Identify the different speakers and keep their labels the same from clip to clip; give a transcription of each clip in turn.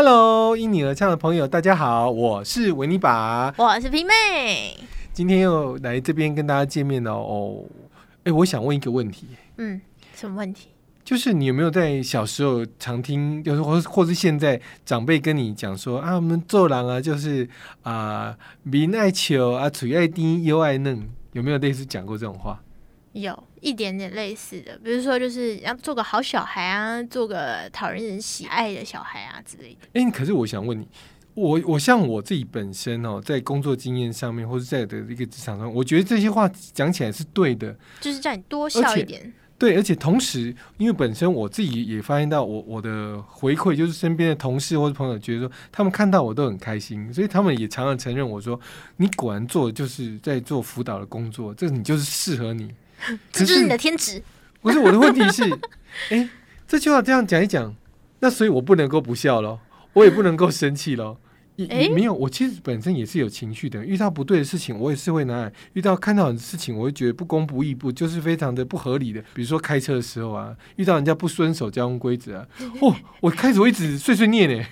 Speaker 1: Hello，因你而唱的朋友，大家好，我是维尼爸，
Speaker 2: 我是皮妹，
Speaker 1: 今天又来这边跟大家见面了哦。哎，我想问一个问题，
Speaker 2: 嗯，什么问题？
Speaker 1: 就是你有没有在小时候常听，就是或或是现在长辈跟你讲说啊，我们做人啊，就是啊，民爱求啊，嘴爱低，优爱嫩，有没有类似讲过这种话？
Speaker 2: 有一点点类似的，比如说就是要做个好小孩啊，做个讨人人喜爱的小孩啊之类的。
Speaker 1: 哎，可是我想问你，我我像我自己本身哦，在工作经验上面，或者在的一个职场上，我觉得这些话讲起来是对的，
Speaker 2: 就是叫你多笑一点。
Speaker 1: 对，而且同时，因为本身我自己也发现到，我我的回馈就是身边的同事或者朋友觉得说，他们看到我都很开心，所以他们也常常承认我说，你果然做就是在做辅导的工作，这你就是适合你，
Speaker 2: 这就是你的天职。
Speaker 1: 不是我的问题是，哎，这句话这样讲一讲，那所以我不能够不笑咯，我也不能够生气咯。也没有，我其实本身也是有情绪的。遇到不对的事情，我也是会拿来；遇到看到的事情，我会觉得不公不义，不就是非常的不合理的。比如说开车的时候啊，遇到人家不遵守交通规则啊，哦，我开始我一直碎碎念呢。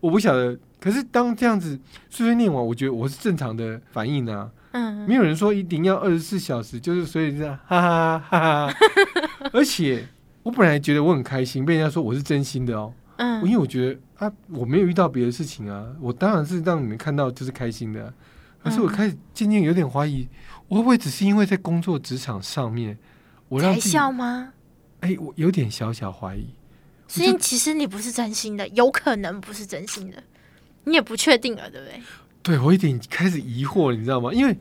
Speaker 1: 我不晓得，可是当这样子碎碎念完，我觉得我是正常的反应啊。嗯，没有人说一定要二十四小时，就是所以这样，哈哈哈哈。而且我本来觉得我很开心，被人家说我是真心的哦。嗯，因为我觉得啊，我没有遇到别的事情啊，我当然是让你们看到就是开心的。可是我开始渐渐有点怀疑，我会不会只是因为在工作职场上面，我让
Speaker 2: 笑吗？
Speaker 1: 哎，我有点小小怀疑。
Speaker 2: 所以其实你不是真心的，有可能不是真心的，你也不确定了，对不对？
Speaker 1: 对我有点开始疑惑，你知道吗？因为。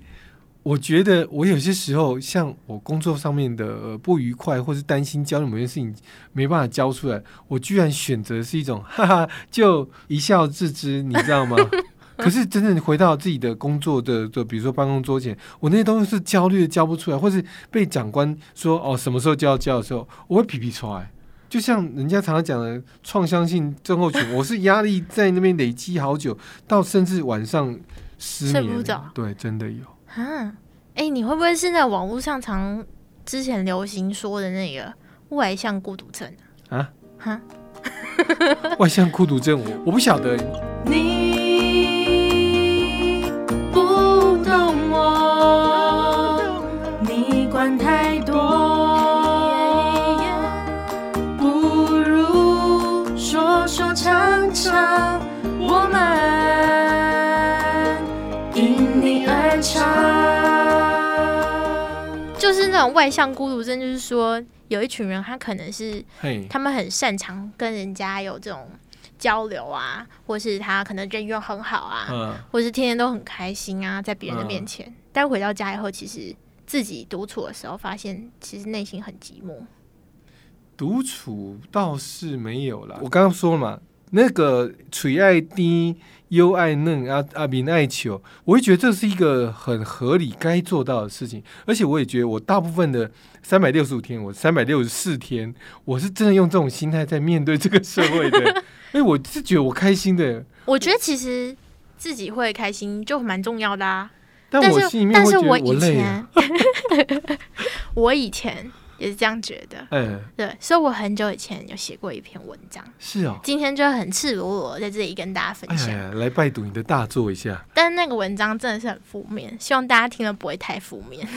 Speaker 1: 我觉得我有些时候，像我工作上面的不愉快，或是担心交流某件事情没办法交出来，我居然选择是一种哈哈，就一笑置之，你知道吗？可是真正回到自己的工作的，就比如说办公桌前，我那些东西是焦虑的交不出来，或是被长官说哦什么时候就要交的时候，我会皮皮出来。就像人家常常讲的创伤性症候群，我是压力在那边累积好久，到甚至晚上失眠，对，真的有。
Speaker 2: 啊，哎，你会不会是在网络上常之前流行说的那个外向孤独症啊？
Speaker 1: 哈，外向孤独症，我我不晓得。你不懂我，你管太我们因你而唱。
Speaker 2: 这种外向孤独症，就是说有一群人，他可能是他们很擅长跟人家有这种交流啊，或是他可能人缘很好啊，或是天天都很开心啊，在别人的面前，但回到家以后，其实自己独处的时候，发现其实内心很寂寞。
Speaker 1: 独处倒是没有了，我刚刚说了嘛，那个垂爱低。优爱嫩啊啊，明爱球，我会觉得这是一个很合理该做到的事情，而且我也觉得我大部分的三百六十五天，我三百六十四天，我是真的用这种心态在面对这个社会的，哎，我是觉得我开心的。
Speaker 2: 我觉得其实自己会开心就蛮重要的啊，
Speaker 1: 但我心里面会觉得我累。
Speaker 2: 我以前。也是这样觉得，嗯，对，所以我很久以前有写过一篇文章，
Speaker 1: 是哦，
Speaker 2: 今天就很赤裸裸在这里跟大家分享，
Speaker 1: 来拜读你的大作一下。
Speaker 2: 但是那个文章真的是很负面，希望大家听了不会太负面。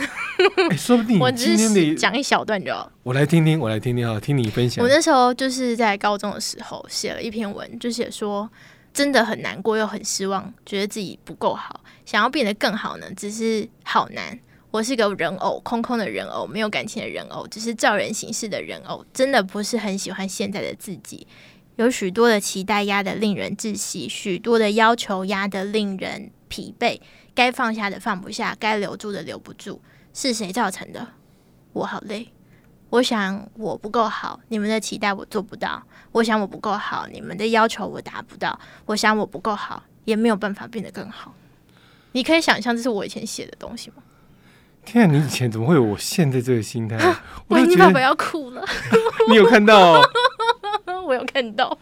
Speaker 1: 说不定
Speaker 2: 我只是讲一小段就好。
Speaker 1: 我来听听，我来听听啊，听你分享。
Speaker 2: 我那时候就是在高中的时候写了一篇文，就写说真的很难过又很失望，觉得自己不够好，想要变得更好呢，只是好难。我是个人偶，空空的人偶，没有感情的人偶，只是照人行事的人偶。真的不是很喜欢现在的自己，有许多的期待压得令人窒息，许多的要求压得令人疲惫。该放下的放不下，该留住的留不住。是谁造成的？我好累。我想我不够好，你们的期待我做不到。我想我不够好，你们的要求我达不到。我想我不够好，也没有办法变得更好。你可以想象这是我以前写的东西吗？
Speaker 1: 天啊！你以前怎么会有我现在这个心态？
Speaker 2: 我你爸爸要哭了。
Speaker 1: 你有看到？
Speaker 2: 我有看到。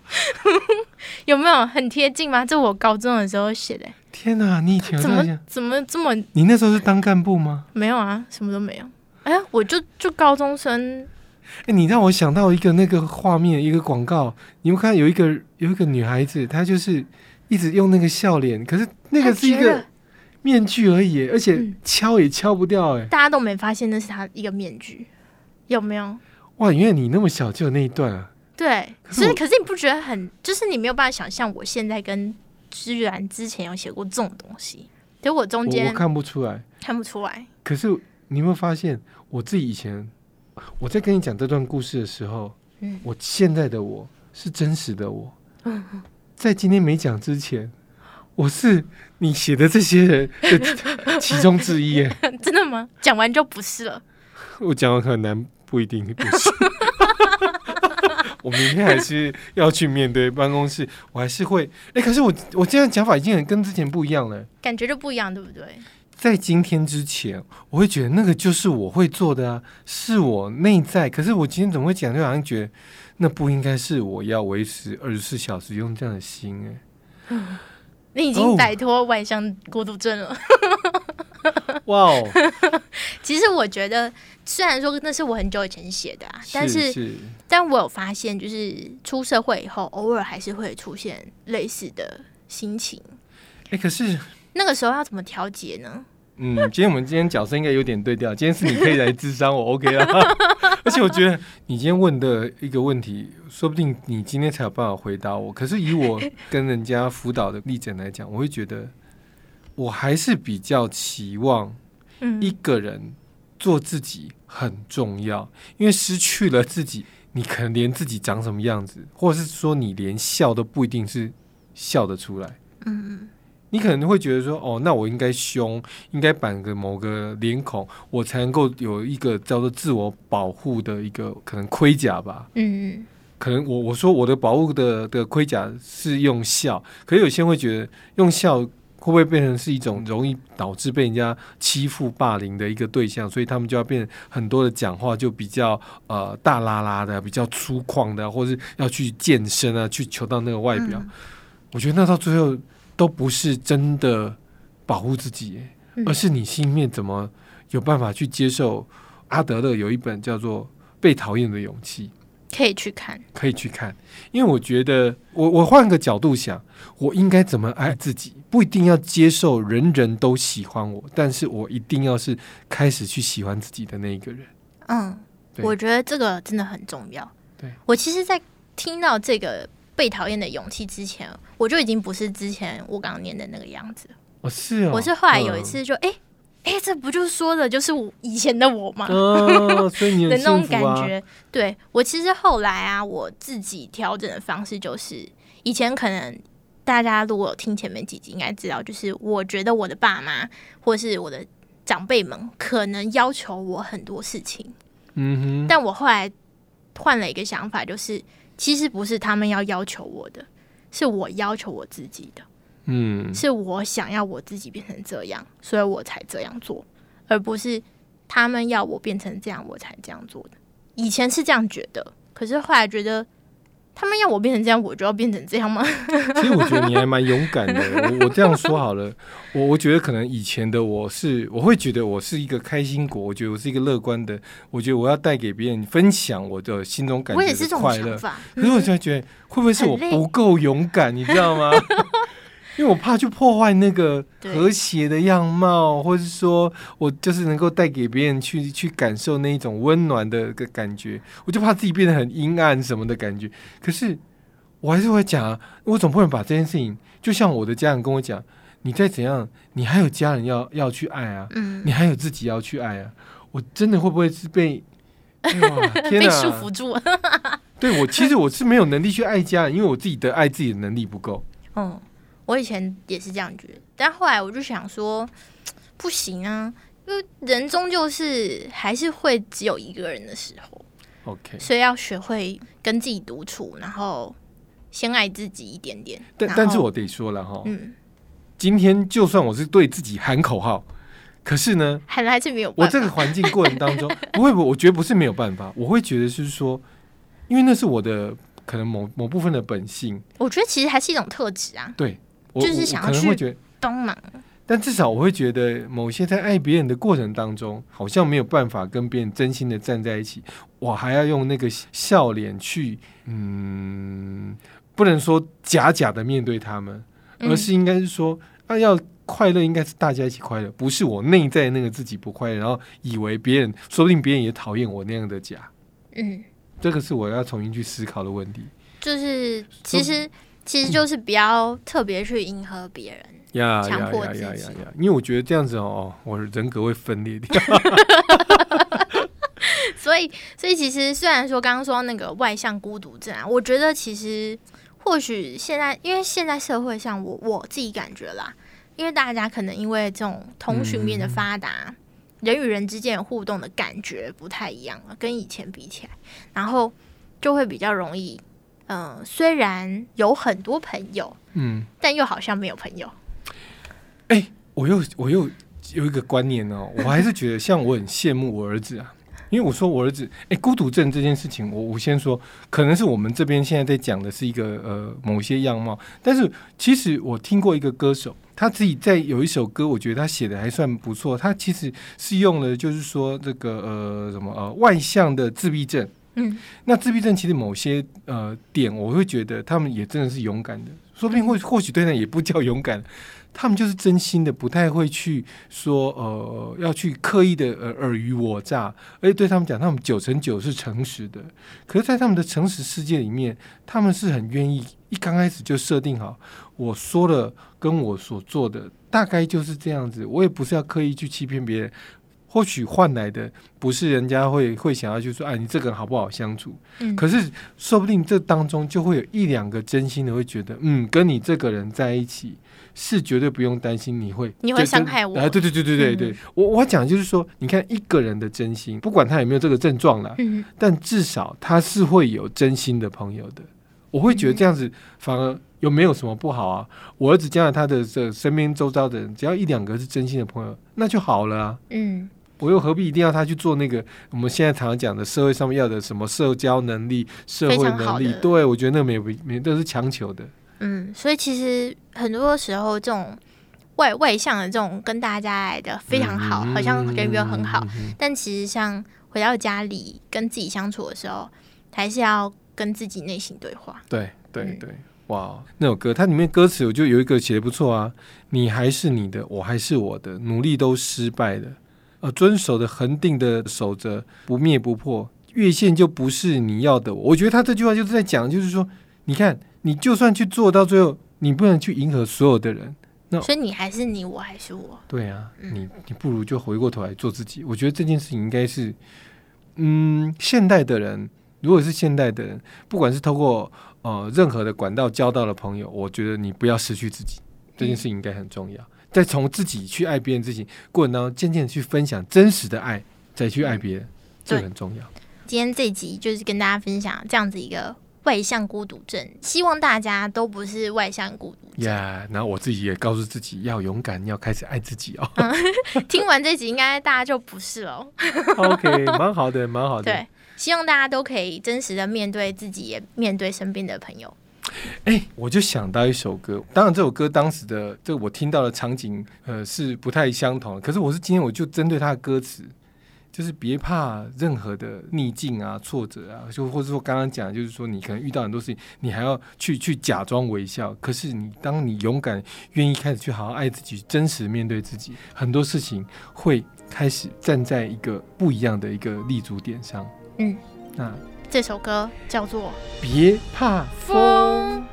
Speaker 2: 有没有很贴近吗？这我高中的时候写的。
Speaker 1: 天哪！你以前
Speaker 2: 怎么怎么这么？
Speaker 1: 你那时候是当干部吗？
Speaker 2: 没有啊，什么都没有。哎，我就就高中生。
Speaker 1: 哎，你让我想到一个那个画面，一个广告，你们看有一个有一个女孩子，她就是一直用那个笑脸，可是那个是一个面具而已，而且敲也敲不掉，哎，
Speaker 2: 大家都没发现那是他一个面具，有没有？
Speaker 1: 哇，原来你那么小就有那一段啊？
Speaker 2: 对，所以可是你不觉得很，就是你没有办法想象，我现在跟居然之前有写过这种东西，结果中间
Speaker 1: 我看不出来，
Speaker 2: 看不出来。
Speaker 1: 可是你有没有发现，我自己以前我在跟你讲这段故事的时候，嗯，我现在的我是真实的我，嗯，在今天没讲之前，我是你写的这些人的 其中之一，
Speaker 2: 真的吗？讲完就不是了，
Speaker 1: 我讲完很难，不一定不是。我明天还是要去面对办公室，我还是会哎，可是我我这样讲法已经很跟之前不一样了，
Speaker 2: 感觉就不一样，对不对？
Speaker 1: 在今天之前，我会觉得那个就是我会做的啊，是我内在。可是我今天怎么会讲，就好像觉得那不应该是我要维持二十四小时用这样的心哎。
Speaker 2: 你已经摆脱外向孤独症了。
Speaker 1: 哇哦！
Speaker 2: 其实我觉得，虽然说那是我很久以前写的啊，但是，但我有发现，就是出社会以后，偶尔还是会出现类似的心情。
Speaker 1: 哎，可是
Speaker 2: 那个时候要怎么调节呢？
Speaker 1: 嗯，今天我们今天角色应该有点对调。今天是你可以来智商，我 OK 了。而且我觉得你今天问的一个问题，说不定你今天才有办法回答我。可是以我跟人家辅导的例子来讲，我会觉得。我还是比较期望，一个人做自己很重要，因为失去了自己，你可能连自己长什么样子，或者是说你连笑都不一定是笑得出来。嗯你可能会觉得说，哦，那我应该凶，应该板个某个脸孔，我才能够有一个叫做自我保护的一个可能盔甲吧。嗯嗯，可能我我说我的保护的的盔甲是用笑，可是有些人会觉得用笑。会不会变成是一种容易导致被人家欺负、霸凌的一个对象？所以他们就要变很多的讲话，就比较呃大拉拉的、比较粗犷的，或是要去健身啊，去求到那个外表。我觉得那到最后都不是真的保护自己，而是你心里面怎么有办法去接受？阿德勒有一本叫做《被讨厌的勇气》。
Speaker 2: 可以去看，
Speaker 1: 可以去看，因为我觉得，我我换个角度想，我应该怎么爱自己？不一定要接受人人都喜欢我，但是我一定要是开始去喜欢自己的那一个人。
Speaker 2: 嗯，我觉得这个真的很重要。
Speaker 1: 对
Speaker 2: 我其实，在听到这个被讨厌的勇气之前，我就已经不是之前我刚刚念的那个样子。
Speaker 1: 哦，是哦，
Speaker 2: 我是后来有一次就哎。哎，这不就是说的，就是我以前的我吗？
Speaker 1: 所以你
Speaker 2: 的那种感觉，对我其实后来啊，我自己调整的方式就是，以前可能大家如果有听前面几集，应该知道，就是我觉得我的爸妈或是我的长辈们可能要求我很多事情，嗯哼，但我后来换了一个想法，就是其实不是他们要要求我的，是我要求我自己的。嗯，是我想要我自己变成这样，所以我才这样做，而不是他们要我变成这样，我才这样做的。以前是这样觉得，可是后来觉得他们要我变成这样，我就要变成这样吗？
Speaker 1: 其实我觉得你还蛮勇敢的。我我这样说好了，我我觉得可能以前的我是，我会觉得我是一个开心果，我觉得我是一个乐观的，我觉得我要带给别人分享我的心中感觉的快乐。可是我现在觉得会不会是我不够勇敢，你知道吗？因为我怕去破坏那个和谐的样貌，或者是说我就是能够带给别人去去感受那一种温暖的个感觉，我就怕自己变得很阴暗什么的感觉。可是我还是会讲，我总不能把这件事情，就像我的家人跟我讲，你再怎样，你还有家人要要去爱啊，嗯，你还有自己要去爱啊。我真的会不会是被
Speaker 2: 被束缚住？
Speaker 1: 对我其实我是没有能力去爱家人，因为我自己的爱自己的能力不够。嗯。
Speaker 2: 我以前也是这样觉得，但后来我就想说，不行啊，因为人终究是还是会只有一个人的时候
Speaker 1: ，OK，
Speaker 2: 所以要学会跟自己独处，然后先爱自己一点点。
Speaker 1: 但但是我得说了哈，嗯，今天就算我是对自己喊口号，可是呢，
Speaker 2: 喊还是没有。
Speaker 1: 我这个环境过程当中，不会不，我觉得不是没有办法，我会觉得是说，因为那是我的可能某某部分的本性。
Speaker 2: 我觉得其实还是一种特质啊，
Speaker 1: 对。
Speaker 2: 就是想要去帮忙，
Speaker 1: 但至少我会觉得，某些在爱别人的过程当中，好像没有办法跟别人真心的站在一起，我还要用那个笑脸去，嗯，不能说假假的面对他们，而是应该是说，啊，要快乐应该是大家一起快乐，不是我内在那个自己不快乐，然后以为别人，说不定别人也讨厌我那样的假。嗯，这个是我要重新去思考的问题。
Speaker 2: 就是其实其实就是不要特别去迎合别人。呀呀呀呀呀！
Speaker 1: 因为我觉得这样子哦，我人格会分裂掉。
Speaker 2: 所以，所以其实虽然说刚刚说那个外向孤独症啊，我觉得其实或许现在，因为现在社会上，我我自己感觉啦，因为大家可能因为这种通讯面的发达，人与人之间互动的感觉不太一样了，跟以前比起来，然后就会比较容易，嗯，虽然有很多朋友，嗯，但又好像没有朋友。
Speaker 1: 哎，我又我又有一个观念哦，我还是觉得像我很羡慕我儿子啊，因为我说我儿子，哎，孤独症这件事情，我我先说，可能是我们这边现在在讲的是一个呃某些样貌，但是其实我听过一个歌手，他自己在有一首歌，我觉得他写的还算不错，他其实是用了就是说这个呃什么呃外向的自闭症，嗯，那自闭症其实某些呃点，我会觉得他们也真的是勇敢的，说不定或或许对他也不叫勇敢。他们就是真心的，不太会去说，呃，要去刻意的呃尔虞我诈，而且对他们讲，他们九成九是诚实的。可是，在他们的诚实世界里面，他们是很愿意一刚开始就设定好，我说了跟我所做的大概就是这样子，我也不是要刻意去欺骗别人。或许换来的不是人家会会想要去说，哎，你这个人好不好相处？嗯，可是说不定这当中就会有一两个真心的会觉得，嗯，跟你这个人在一起是绝对不用担心你会
Speaker 2: 你会伤害我。
Speaker 1: 哎，对对对对对对，我我讲就是说，你看一个人的真心，不管他有没有这个症状了，嗯，但至少他是会有真心的朋友的。我会觉得这样子反而又没有什么不好啊。我儿子将来他的这身边周遭的人，只要一两个是真心的朋友，那就好了啊。嗯。我又何必一定要他去做那个我们现在常常讲的社会上面要的什么社交能力、社会能力？对，我觉得那没没都是强求的。
Speaker 2: 嗯，所以其实很多时候这种外外向的这种跟大家来的非常好，好像人缘很好，但其实像回到家里跟自己相处的时候，还是要跟自己内心对话。
Speaker 1: 对对对，哇，那首歌它里面歌词我就有一个写的不错啊，你还是你的，我还是我的，努力都失败的。呃，遵守的恒定的守则，不灭不破，越线就不是你要的。我觉得他这句话就是在讲，就是说，你看，你就算去做到最后，你不能去迎合所有的人。
Speaker 2: 那所以你还是你，我还是我。
Speaker 1: 对啊，你你不如就回过头来做自己。我觉得这件事情应该是，嗯，现代的人，如果是现代的人，不管是透过呃任何的管道交到的朋友，我觉得你不要失去自己，这件事情应该很重要。再从自己去爱别人自己过程当中，渐渐去分享真实的爱，再去爱别人，这很重要。
Speaker 2: 今天这集就是跟大家分享这样子一个外向孤独症，希望大家都不是外向孤独症。
Speaker 1: 呀，然后我自己也告诉自己要勇敢，要开始爱自己哦。
Speaker 2: 听完这集，应该大家就不是了。
Speaker 1: OK，蛮好的，蛮好的。
Speaker 2: 对，希望大家都可以真实的面对自己，也面对身边的朋友。
Speaker 1: 哎，我就想到一首歌，当然这首歌当时的这我听到的场景，呃，是不太相同。可是我是今天我就针对它的歌词，就是别怕任何的逆境啊、挫折啊，就或者说刚刚讲，就是说你可能遇到很多事情，你还要去去假装微笑。可是你当你勇敢、愿意开始去好好爱自己、真实面对自己，很多事情会开始站在一个不一样的一个立足点上。嗯，
Speaker 2: 那。这首歌叫做《
Speaker 1: 别怕风》。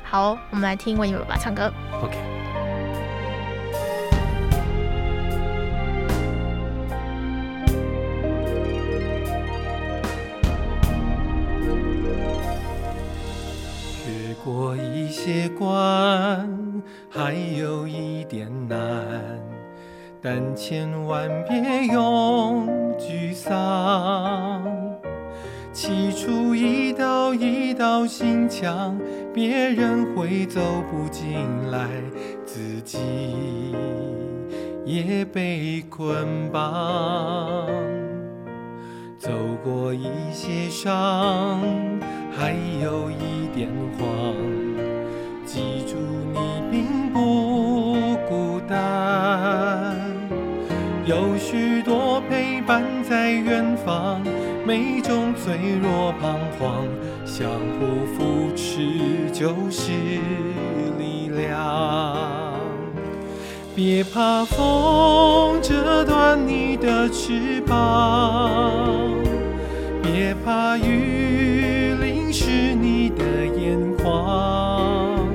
Speaker 2: 好，我们来听温妮爸爸唱歌。
Speaker 1: OK。越过一些关，还有一点难，但千万别用沮丧。砌出一道一道心墙，别人会走不进来，自己也被捆绑。走过一些伤，还有一点慌，记住你并不孤单。有许多陪伴在远方，每种脆弱彷徨，相互扶持就是力量。别怕风折断你的翅膀，别怕雨淋湿你的眼眶，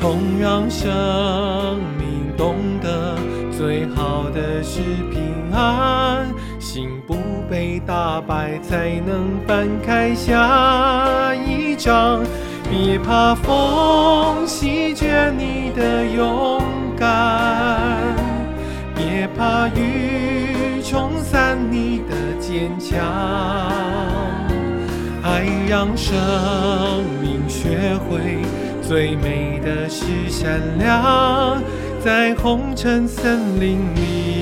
Speaker 1: 痛让生命懂得。最好的是平安，心不被打败，才能翻开下一章。别怕风席卷你的勇敢，别怕雨冲散你的坚强。爱让生命学会最美的是善良。在红尘森林里，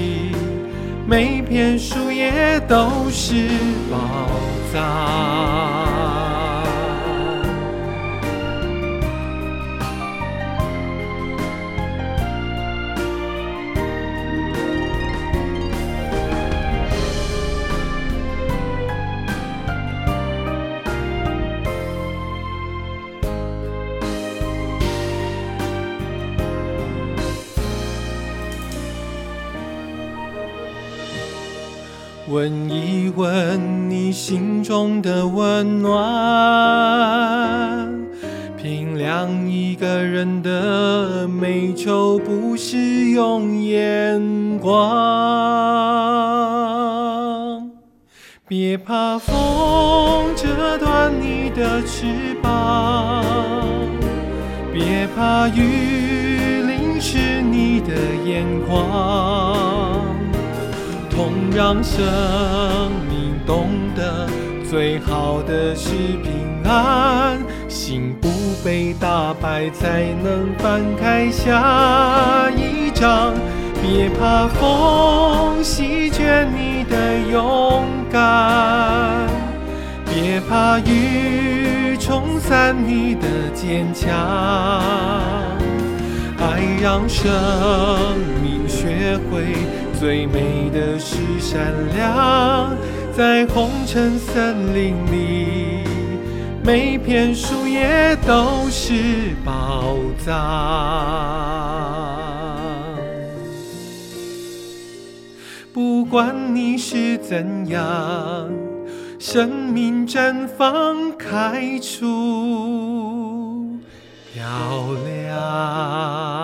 Speaker 1: 每片树叶都是宝藏。问一问你心中的温暖，评量一个人的美丑，不是用眼光。别怕风折断你的翅膀，别怕雨淋湿你的眼眶。痛让生命懂得，最好的是平安。心不被打败，才能翻开下一章。别怕风席卷你的勇敢，别怕雨冲散你的坚强。爱让生命学会。最美的是善良，在红尘森林里，每片树叶都是宝藏。不管你是怎样，生命绽放开出漂亮。